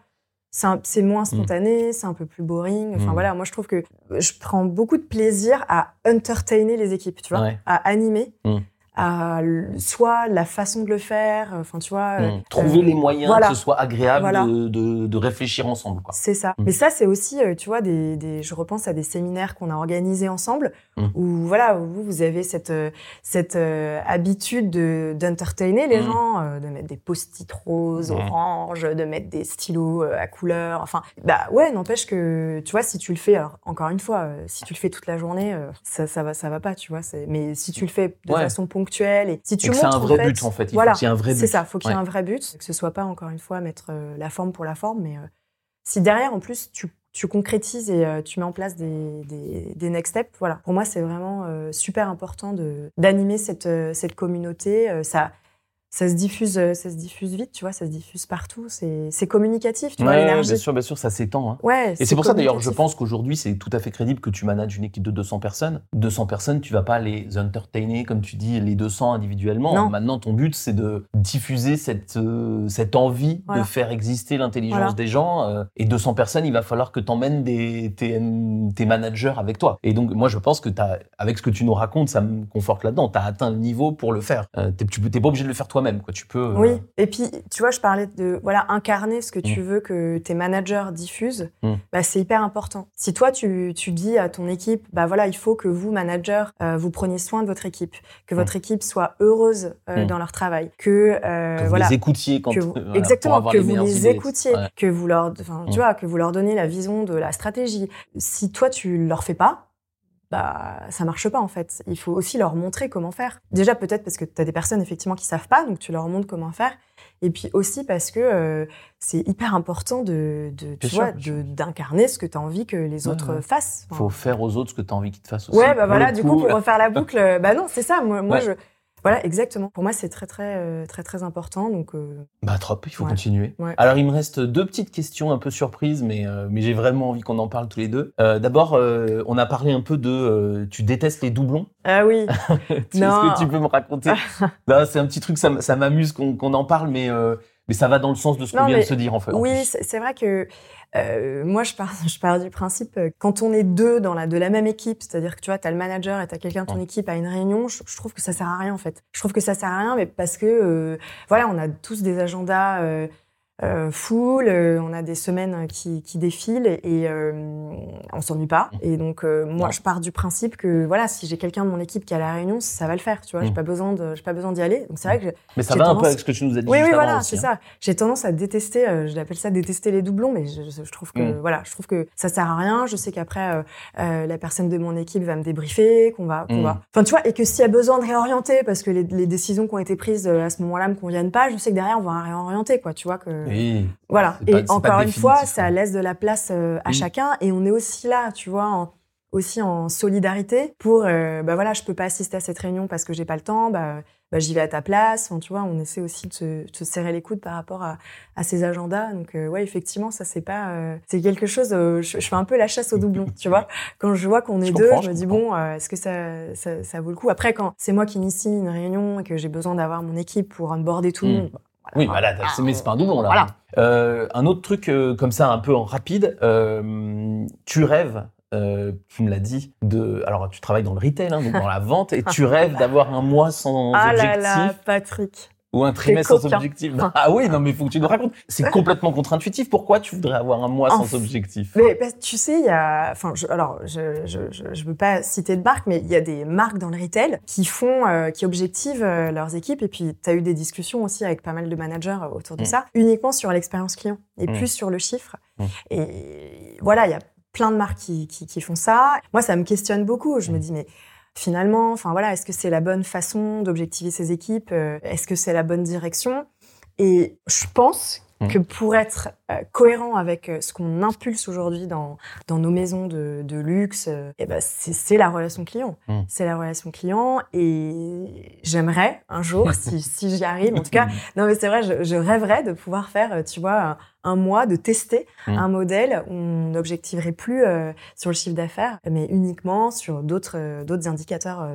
C'est moins spontané, c'est un peu plus boring. Enfin Mm. voilà, moi je trouve que je prends beaucoup de plaisir à entertainer les équipes, tu vois, à animer. À soit la façon de le faire, enfin tu vois. euh, Mm. Trouver euh, les moyens voilà. que ce soit agréable Voilà. de, de, de réfléchir ensemble. C'est ça. Mm. Mais ça, c'est aussi, euh, tu vois, des, des, je repense à des séminaires qu'on a organisés ensemble, Mm. où voilà, vous, vous avez cette, euh, cette euh, habitude de d'entertainer les gens, euh, de mettre des post-it roses, orange, de mettre des stylos euh, à couleur. Enfin, bah ouais, n'empêche que, tu vois, si tu le fais, alors encore une fois, euh, si tu le fais toute la journée, euh, ça, ça va, ça va pas, tu vois. Mais si tu le fais de Ouais. façon ponctuelle et si tu Et que c'est un vrai en fait, but en fait. Il voilà, faut qu'il y ait un vrai but. c'est ça, faut qu'il y ait Ouais. un vrai but, que ce soit pas encore une fois mettre euh, la forme pour la forme, mais euh, si derrière en plus tu, tu concrétises et euh, tu mets en place des, des, des next steps, voilà. Pour moi, c'est vraiment euh, super important de d'animer cette euh, cette communauté. ça ça se diffuse, euh, ça se diffuse vite, tu vois, ça se diffuse partout. C'est communicatif, tu vois, l'énergie. bien sûr, bien sûr, ça s'étend. hein. Ouais. Et c'est pour ça d'ailleurs, je pense qu'aujourd'hui, c'est tout à fait crédible que tu manages une équipe de 200 personnes. 200 personnes, tu vas pas les entertainer, comme tu dis, les 200 individuellement. Non. Maintenant, ton but, c'est de diffuser cette, euh, cette envie Voilà. de faire exister l'intelligence Voilà. des gens. euh, et 200 personnes, il va falloir que tu emmènes des, tes, tes managers avec toi. Et donc, moi, je pense que as, avec ce que tu nous racontes, ça me conforte là-dedans. Tu as atteint le niveau pour le faire. Euh, tu n'es pas obligé de le faire toi-même. quoi. Tu peux. euh, Oui, et puis tu vois, je parlais de voilà incarner ce que tu veux que tes managers diffusent. Mm. Bah, c'est hyper important. Si toi tu, tu dis à ton équipe, bah voilà, il faut que vous managers euh, vous preniez soin de votre équipe, que votre équipe soit heureuse euh, Mm. dans leur travail, que, que vous voilà. les écoutiez quand que vous- exactement que les vous les idées. écoutiez Ouais. que vous leur tu Mm. vois que vous leur donnez la vision de la stratégie si toi tu leur fais pas bah ça marche pas en fait il faut aussi leur montrer comment faire déjà peut-être parce que tu as des personnes effectivement qui savent pas donc tu leur montres comment faire et puis aussi parce que euh, c'est hyper important de, de tu sûr, vois d'incarner ce que tu as envie que les Ouais, autres ouais. fassent Enfin, faut faire aux autres ce que tu as envie qu'ils te fassent aussi. ouais bah voilà du coup pour refaire la boucle bah non c'est ça moi, moi Ouais. je voilà exactement pour moi c'est très très euh, très très important donc euh, Bah trop, il faut Ouais. continuer. Ouais. Alors il me reste deux petites questions un peu surprises, mais, euh, mais j'ai vraiment envie qu'on en parle tous les deux. Euh, D'abord, on a parlé un peu de... tu détestes les doublons ah oui Est-ce que tu peux me raconter? C'est un petit truc, ça, ça m'amuse qu'on en parle, mais, Mais ça va dans le sens de ce qu'on vient de se dire en fait. Oui, c'est vrai que euh, moi, je pars, je pars du principe, euh, quand on est deux dans la, de la même équipe, c'est-à-dire que tu vois, tu as le manager et tu as quelqu'un de ton équipe à une réunion, je, je trouve que ça sert à rien en fait. Je trouve que ça sert à rien, mais parce que, euh, voilà, on a tous des agendas euh, euh, full, euh, on a des semaines qui, qui défilent et, euh, on s'ennuie pas. Et donc, euh, moi, Ouais. je pars du principe que, voilà, si j'ai quelqu'un de mon équipe qui est à la réunion, ça va le faire, tu vois, j'ai Mm. pas besoin de, j'ai pas besoin d'y aller. Donc, c'est vrai que Mais ça va un peu avec ce que tu nous as dit oui, juste oui, avant voilà, c'est hein. ça. J'ai tendance à détester, euh, je l'appelle ça détester les doublons, mais je, trouve que Mm. voilà, je trouve que ça sert à rien. Je sais qu'après euh, euh, la personne de mon équipe va me débriefer, qu'on va, qu'on va. Enfin, tu vois, et que s'il y a besoin de réorienter parce que les, les décisions qui ont été prises euh, à ce moment-là me conviennent pas, je sais que derrière on va réorienter, quoi. Tu vois que Oui. voilà. Pas- Et encore une fois, ça ouais. laisse de la place euh, à chacun et on est aussi là, tu vois. en- aussi en solidarité pour euh, bah voilà je peux pas assister à cette réunion parce que j'ai pas le temps bah, bah, j'y vais à ta place enfin, tu vois on essaie aussi de se, de se serrer les coudes par rapport à, à ces agendas donc euh, ouais effectivement ça c'est pas euh, c'est quelque chose euh, je, je fais un peu la chasse aux doublons tu vois quand je vois qu'on est Je deux je me dis comprends. bon est-ce que ça, ça ça vaut le coup? Après quand c'est moi qui initie une réunion et que j'ai besoin d'avoir mon équipe pour onboarder tout le Mm. monde Oui, c'est mais c'est pas un doublon là. Voilà. Euh, un autre truc euh, comme ça, un peu en rapide, euh, tu rêves, tu me l'as dit, de. Alors tu travailles dans le retail, hein, donc dans la vente, et tu rêves d'avoir un mois sans ah là objectif là Patrick ou un trimestre sans objectif. Ah oui, non mais il faut que tu nous racontes. C'est complètement contre-intuitif. Pourquoi tu voudrais avoir un mois sans objectif Mais tu sais, il y a, enfin, je, alors, je, je, je, je veux pas citer de marque, mais il y a des marques dans le retail qui font, euh, qui objectivent euh, leurs équipes. Et puis, tu as eu des discussions aussi avec pas mal de managers euh, autour de Mm. ça, uniquement sur l'expérience client et Mm. plus sur le chiffre. Mm. Et voilà, il y a plein de marques qui, qui, qui font ça. Moi, ça me questionne beaucoup. Je me dis, mais finalement, enfin voilà, est-ce que c'est la bonne façon d'objectiver ses équipes Euh, Est-ce que c'est la bonne direction? Et je pense. Que pour être euh, cohérent avec euh, ce qu'on impulse aujourd'hui dans, dans nos maisons de, de luxe, euh, eh ben c'est la relation client. Mm. C'est la relation client et j'aimerais un jour, si, si j'y arrive, en tout cas, non mais c'est vrai, je, je rêverais de pouvoir faire, tu vois, un, un mois de tester Mm. un modèle où on n'objectiverait plus euh, sur le chiffre d'affaires, mais uniquement sur d'autres d'autres indicateurs.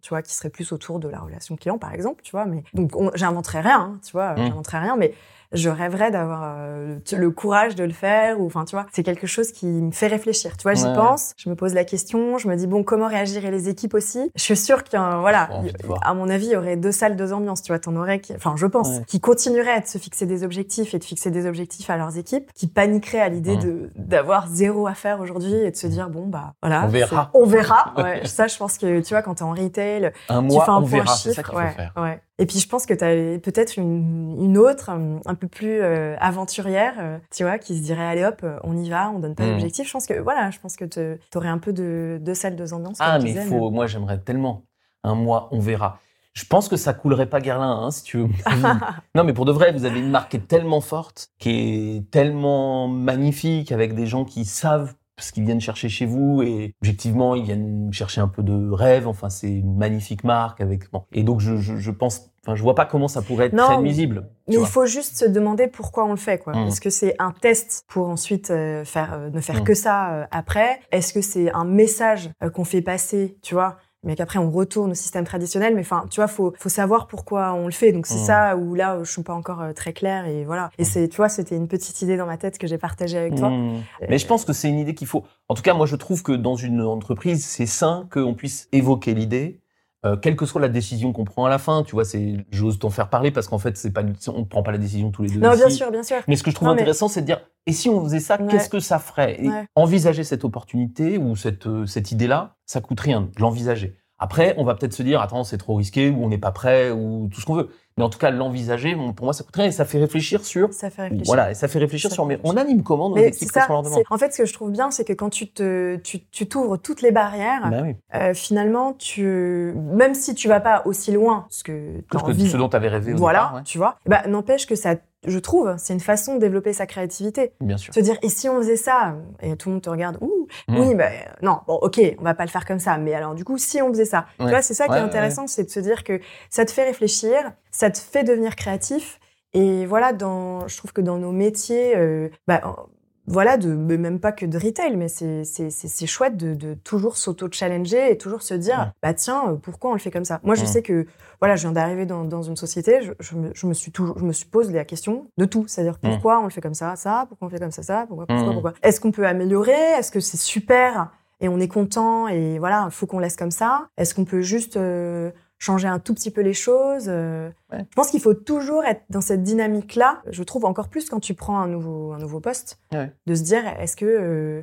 tu vois, qui seraient plus autour de la relation client, par exemple, tu vois. Mais donc, on- j'inventerais rien, hein, tu vois, Mm. j'inventerais rien, mais je rêverais d'avoir euh, le courage de le faire, ou enfin, tu vois, c'est quelque chose qui me fait réfléchir. Tu vois, j'y Ouais. pense, je me pose la question, je me dis bon, comment réagiraient les équipes aussi? Je suis sûre qu'il y a, un- voilà, voir. à mon avis, il y aurait deux salles, deux ambiances. Tu vois, t'en aurais, qui, enfin, je pense, Ouais. qui continueraient de se fixer des objectifs et de fixer des objectifs à leurs équipes, qui paniqueraient à l'idée de d'avoir zéro à faire aujourd'hui et de se dire bon bah voilà, On verra. on verra. Ouais, ça, je pense que tu vois, quand t'es en retail, Un tu mois, fais un on point verra. Ça chiffre, qu'il faut ouais, faire. ouais. Et puis je pense que tu as peut-être une, une autre, un, un peu plus euh, aventurière, euh, tu vois, qui se dirait allez hop, euh, on y va, on donne pas Mm. d'objectif. Je pense que voilà, je pense que tu aurais un peu de deux salles, deux ambiances. Ah, mais disais, faut. Moi, j'aimerais tellement. Un mois, on verra. Je pense que ça coulerait pas Guerlain, hein, si tu veux. non, mais pour de vrai, vous avez une marque qui est tellement forte, qui est tellement magnifique, avec des gens qui savent ce qu'ils viennent chercher chez vous et objectivement, ils viennent chercher un peu de rêve. Enfin, c'est une magnifique marque avec. Bon. Et donc, je, je, je pense. Enfin, je vois pas comment ça pourrait être Non, très nuisible. Mais il faut juste se demander pourquoi on le fait. quoi. Mm. Est-ce que c'est un test pour ensuite euh, faire, euh, ne faire Mm. que ça euh, après? Est-ce que c'est un message qu'on fait passer, tu vois? Mais qu'après on retourne au système traditionnel. Mais enfin, tu vois, faut faut savoir pourquoi on le fait. Donc c'est Mm. ça où là, je suis pas encore euh, très claire et voilà. Et c'est, tu vois, c'était une petite idée dans ma tête que j'ai partagée avec toi. Mmh. Mais je pense que c'est une idée qu'il faut. En tout cas, moi, je trouve que dans une entreprise, c'est sain qu'on puisse évoquer l'idée, euh, quelle que soit la décision qu'on prend à la fin. Tu vois, c'est j'ose t'en faire parler parce qu'en fait, c'est pas on ne prend pas la décision tous les deux. Non, ici. bien sûr, bien sûr. Mais ce que je trouve Non, mais- intéressant, c'est de dire et si on faisait ça, Ouais. qu'est-ce que ça ferait? Et Ouais. envisager cette opportunité ou cette euh, cette idée-là, ça coûte rien de l'envisager. Après, on va peut-être se dire, attends, c'est trop risqué, ou on n'est pas prêt, ou tout ce qu'on veut. Mais en tout cas, l'envisager, pour moi, ça coûte rien et ça fait réfléchir sur. Ça fait réfléchir. Voilà, et ça fait réfléchir Ça sur. fait Mais on anime comment nos Mais équipes c'est ça. En fait, ce que je trouve bien, c'est que quand tu te, tu, tu t'ouvres toutes les barrières, Bah oui. euh, finalement, tu, même si tu vas pas aussi loin, ce que que envie, ce dont tu avais rêvé au voilà, départ, ouais. tu vois, bah, n'empêche que ça, je trouve, c'est une façon de développer sa créativité. bien sûr. Se dire, et si on faisait ça Et tout le monde te regarde, ouh, Mm. oui, bah, non, bon, ok, on va pas le faire comme ça, mais alors, du coup, si on faisait ça, Ouais. tu vois, c'est ça qui est ouais, intéressant, c'est de se dire que ça te fait réfléchir, ça te fait devenir créatif, et voilà, dans, je trouve que dans nos métiers, euh, bah, voilà, de même pas que de retail, mais c'est c'est c'est c'est chouette de, de toujours s'auto-challenger et toujours se dire, Ouais. bah tiens, euh, pourquoi on le fait comme ça? Moi, je Ouais. sais que voilà, je viens d'arriver dans, dans une société, je, je me, je me suis toujours, je me suis pose la question de tout, c'est-à-dire Mm. pourquoi on le fait comme ça, ça, pourquoi on le fait comme ça, ça, pourquoi, pourquoi, Mm. pourquoi? Est-ce qu'on peut améliorer? Est-ce que c'est super? Et on est content et voilà, il faut qu'on laisse comme ça Est-ce qu'on peut juste euh, changer un tout petit peu les choses euh, Ouais. Je pense qu'il faut toujours être dans cette dynamique-là. Je trouve encore plus quand tu prends un nouveau, un nouveau poste, Ouais. de se dire est-ce que euh,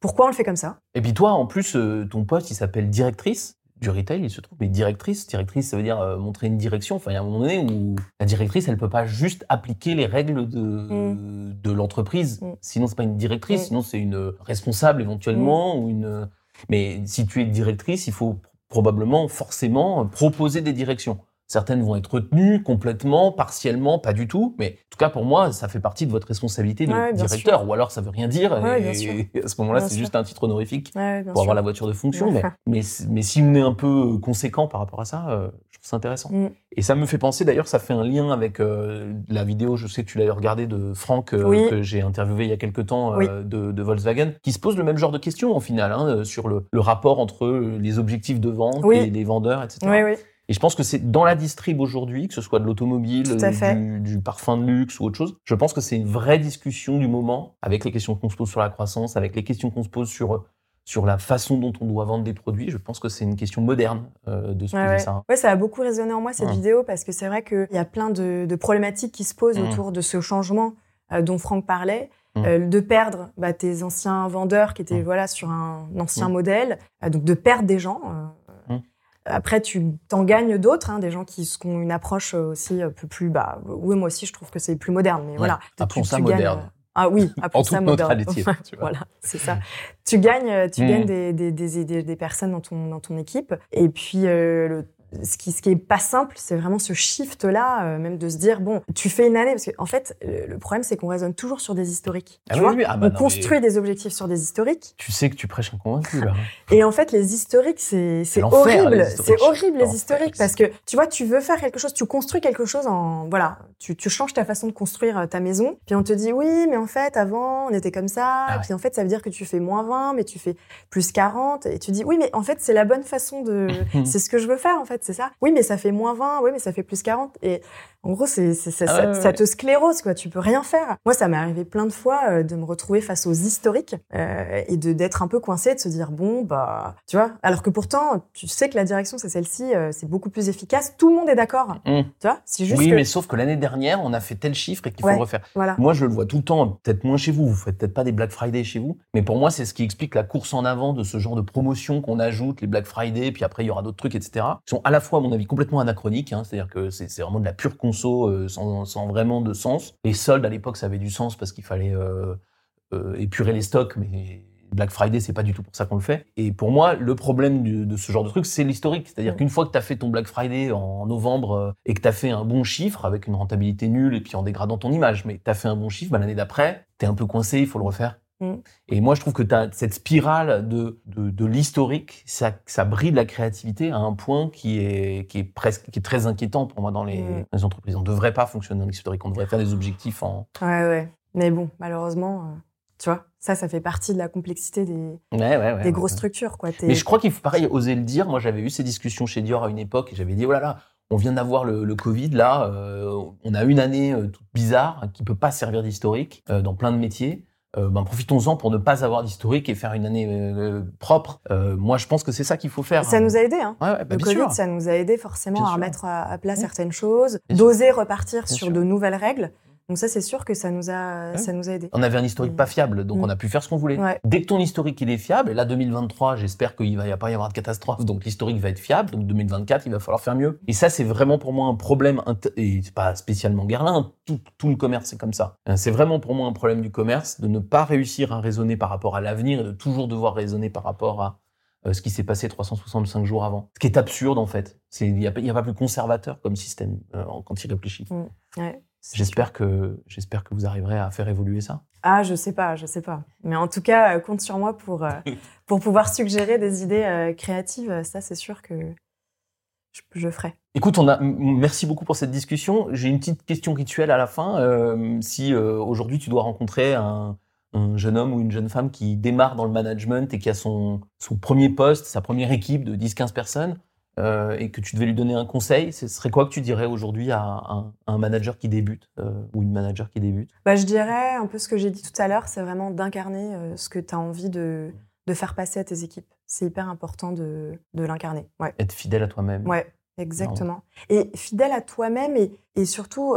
pourquoi on le fait comme ça? Et puis toi, en plus, euh, ton poste, il s'appelle directrice du retail, il se trouve. Mais directrice, directrice, ça veut dire euh, montrer une direction. Enfin, il y a un moment donné où la directrice, elle peut pas juste appliquer les règles de, de l'entreprise. Mm. Sinon, c'est pas une directrice, Mm. sinon c'est une responsable éventuellement ou une. Mais si tu es directrice, il faut probablement, forcément, proposer des directions. Certaines vont être retenues complètement, partiellement, pas du tout. Mais en tout cas, pour moi, ça fait partie de votre responsabilité de Ouais, bien directeur. Ou alors, ça veut rien dire. Ouais, et, à ce moment-là, c'est juste un titre honorifique Ouais, pour avoir la voiture de fonction. Mais, mais, mais si on est un peu conséquent par rapport à ça, euh, je trouve ça intéressant. Mm. Et ça me fait penser, d'ailleurs, ça fait un lien avec euh, la vidéo, je sais que tu l'as regardée, de Franck, euh, Oui. que j'ai interviewé il y a quelques temps, euh, Oui. de, de Volkswagen, qui se pose le même genre de questions, au final, hein, euh, sur le, le rapport entre euh, les objectifs de vente Oui. et les vendeurs, etc. Et je pense que c'est dans la distrib aujourd'hui, que ce soit de l'automobile, du, du parfum de luxe ou autre chose, je pense que c'est une vraie discussion du moment, avec les questions qu'on se pose sur la croissance, avec les questions qu'on se pose sur, sur la façon dont on doit vendre des produits. Je pense que c'est une question moderne euh, de se poser ouais. ça. Ouais, ça a beaucoup résonné en moi cette Ouais. vidéo parce que c'est vrai qu'il y a plein de, de problématiques qui se posent Mhm. autour de ce changement euh, dont Franck parlait, Mhm. Euh, de perdre bah, tes anciens vendeurs qui étaient Mhm. voilà sur un ancien modèle, donc de perdre des gens. Euh. Après, tu t'en gagnes d'autres, hein, des gens qui, qui ont une approche euh, aussi un peu plus. Bah, oui, moi aussi, je trouve que c'est plus moderne, mais voilà. Appelons ça tu gagnes, moderne. euh, Ah oui, appelons En ça moderne. Voilà, c'est ça. Tu gagnes, euh, tu Mm. gagnes des, des, des, des, des personnes dans ton, dans ton équipe. Et puis, euh, le, ce, qui, ce qui est pas simple, c'est vraiment ce shift-là, euh, même de se dire, bon, tu fais une année, parce qu'en en fait, le, problème, c'est qu'on raisonne toujours sur des historiques. Ah tu oui, vois oui, ah bah On non, mais- construit des objectifs sur des historiques. Tu sais que tu prêches un convaincu, là. Et en fait, les historiques, c'est horrible. C'est horrible, les historiques, parce que tu vois, tu veux faire quelque chose, tu construis quelque chose en. Voilà, tu, tu changes ta façon de construire euh, ta maison, puis on te dit oui, mais en fait, avant, on était comme ça, Ah et ouais. puis en fait, ça veut dire que tu fais moins 20, mais tu fais plus 40, et tu dis oui, mais en fait, c'est la bonne façon de. c'est ce que je veux faire, en fait, c'est ça. Oui, mais ça fait moins 20, oui, mais ça fait plus 40. Et en gros, c'est, Ah ça, ouais, ouais, ça ouais. te sclérose, quoi. Tu peux rien faire. Moi, ça m'est arrivé plein de fois euh, de me retrouver face aux historiques euh, et de d'être un peu coincé, de se dire bon, bah, tu vois. Alors que pourtant, tu sais que la direction, c'est celle-ci, euh, c'est beaucoup plus efficace. Tout le monde est d'accord. Mm. Tu vois, c'est juste Oui, que mais sauf que l'année dernière, on a fait tel chiffre et qu'il faut le refaire. voilà. Moi, je le vois tout le temps, peut-être moins chez vous, vous faites peut-être pas des Black Friday chez vous, mais pour moi, c'est ce qui explique la course en avant de ce genre de promotion qu'on ajoute, les Black Friday, puis après, il y aura d'autres trucs, etc., qui sont à la fois, à mon avis, complètement anachroniques, hein, c'est-à-dire que c'est vraiment de la pure conso euh, sans, sans vraiment de sens. Les soldes, à l'époque, ça avait du sens parce qu'il fallait euh, euh, épurer les stocks, mais Black Friday, c'est pas du tout pour ça qu'on le fait. Et pour moi, le problème du- de ce genre de truc, c'est l'historique. C'est-à-dire qu'une fois que tu as fait ton Black Friday en novembre et que tu as fait un bon chiffre avec une rentabilité nulle et puis en dégradant ton image, mais tu as fait un bon chiffre, bah, l'année d'après, tu es un peu coincé, il faut le refaire. Mm. Et moi, je trouve que tu as cette spirale de, de, de l'historique, ça, ça bride la créativité à un point qui est, qui est presque, qui est très inquiétant pour moi dans les, Mm. les entreprises. On ne devrait pas fonctionner dans l'historique, on devrait faire des objectifs en. Ouais, ouais. Mais bon, malheureusement, euh, tu vois, ça, ça fait partie de la complexité des, Ouais, ouais, ouais, des grosses structures, quoi. Mais je crois qu'il faut pareil oser le dire. Moi, j'avais eu ces discussions chez Dior à une époque et j'avais dit, oh là là, on vient d'avoir le, le Covid, là, euh, on a une année euh, toute bizarre qui peut pas servir d'historique dans plein de métiers. Euh, ben, profitons-en pour ne pas avoir d'historique et faire une année euh, propre. Euh, moi, je pense que c'est ça qu'il faut faire. Ça nous a aidé, hein. Ouais, ouais, bah, le Covid, sûr. ça nous a aidé forcément Bien à sûr. remettre à, à plat Oui. certaines choses, d'oser repartir Bien sur sûr. de nouvelles règles. Donc ça, c'est sûr que ça nous a, Ouais. ça nous a aidé. On avait un historique Mm. pas fiable, donc Mm. on a pu faire ce qu'on voulait. Ouais. Dès que ton historique il est fiable, et là 2023, j'espère qu'il va y a pas y avoir de catastrophe, donc l'historique va être fiable. Donc 2024, il va falloir faire mieux. Et ça, c'est vraiment pour moi un problème, et c'est pas spécialement Guerlain, tout, tout le commerce c'est comme ça. Euh, C'est vraiment pour moi un problème du commerce de ne pas réussir à raisonner par rapport à l'avenir et de toujours devoir raisonner par rapport à euh, ce qui s'est passé 365 jours avant. Ce qui est absurde en fait. Il n'y a, pas- il y a pas plus conservateur comme système euh, quand il réfléchit. Ouais. J'espère que, j'espère que vous arriverez à faire évoluer ça. Ah, je sais pas, je sais pas. Mais en tout cas, euh, compte sur moi pour, euh, pour pouvoir suggérer des idées euh, créatives. Ça, c'est sûr que je, je ferai. Écoute, on a, merci beaucoup pour cette discussion. J'ai une petite question rituelle à la fin. Euh, si euh, aujourd'hui tu dois rencontrer un, un jeune homme ou une jeune femme qui démarre dans le management et qui a son, son premier poste, sa première équipe de 10-15 personnes, euh, et que tu devais lui donner un conseil, ce serait quoi que tu dirais aujourd'hui à un, un manager qui débute euh, ou une manager qui débute? Bah, Je dirais un peu ce que j'ai dit tout à l'heure, c'est vraiment d'incarner euh, ce que tu as envie de, de, faire passer à tes équipes. C'est hyper important de, de l'incarner. Ouais. Être fidèle à toi-même. Ouais, exactement. Et fidèle à toi-même et, et, surtout,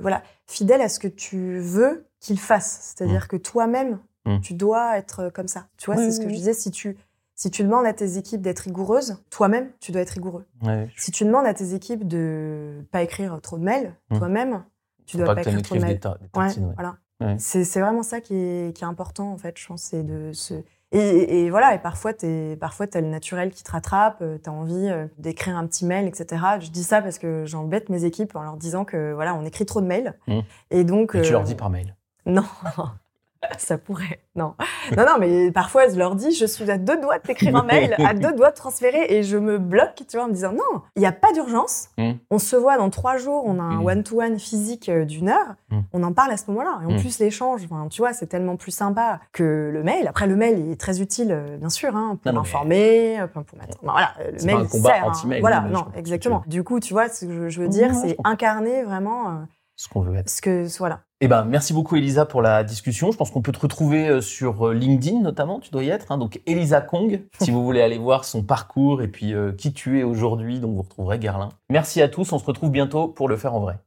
voilà, fidèle à ce que tu veux qu'il fasse. C'est-à-dire mmh. que toi-même, mmh. tu dois être comme ça. Tu vois, oui, c'est ce que oui. je disais. Si tu si tu demandes à tes équipes d'être rigoureuses, toi-même, tu dois être rigoureux. Ouais, si tu demandes à tes équipes de pas écrire trop de mails, Mmh. toi-même, tu dois pas écrire trop de mails. Ouais, voilà. Ouais. C'est vraiment ça qui est, qui est important, en fait, je pense. C'est de se... Et, et- et voilà, et parfois, tu parfois, as le naturel qui te rattrape, tu as envie euh, d'écrire un petit mail, etc. Je dis ça parce que j'embête mes équipes en leur disant que, voilà, on écrit trop de mails. Mmh. Et donc... Et tu euh, leur dis par mail. Non, ça pourrait. Non. non, non, mais parfois je leur dis, je suis à deux doigts de t'écrire un mail, à deux doigts de transférer, et je me bloque, tu vois, en me disant non, il n'y a pas d'urgence. Mm. On se voit dans trois jours, on a un Mm. one-to-one physique euh, d'une heure, Mm. on en parle à ce moment-là. Et en plus, l'échange, enfin, tu vois, c'est tellement plus sympa que le mail. Après, le mail il est très utile, euh, bien sûr, hein, pour Non, non, mais- informer, euh, pour enfin, voilà, le C'est mail un combat sert, hein. anti-mail, Voilà, non, je non, exactement. Du coup, tu vois, ce que je, veux dire, c'est incarner vraiment Ce qu'on veut être. ce que, voilà. Eh ben, merci beaucoup Elisa pour la discussion. Je pense qu'on peut te retrouver euh, sur euh, LinkedIn notamment, tu dois y être. hein. donc Elisa Kong, si vous voulez aller voir son parcours et puis euh, qui tu es aujourd'hui, donc vous retrouverez Gerlin. Merci à tous, on se retrouve bientôt pour le faire en vrai.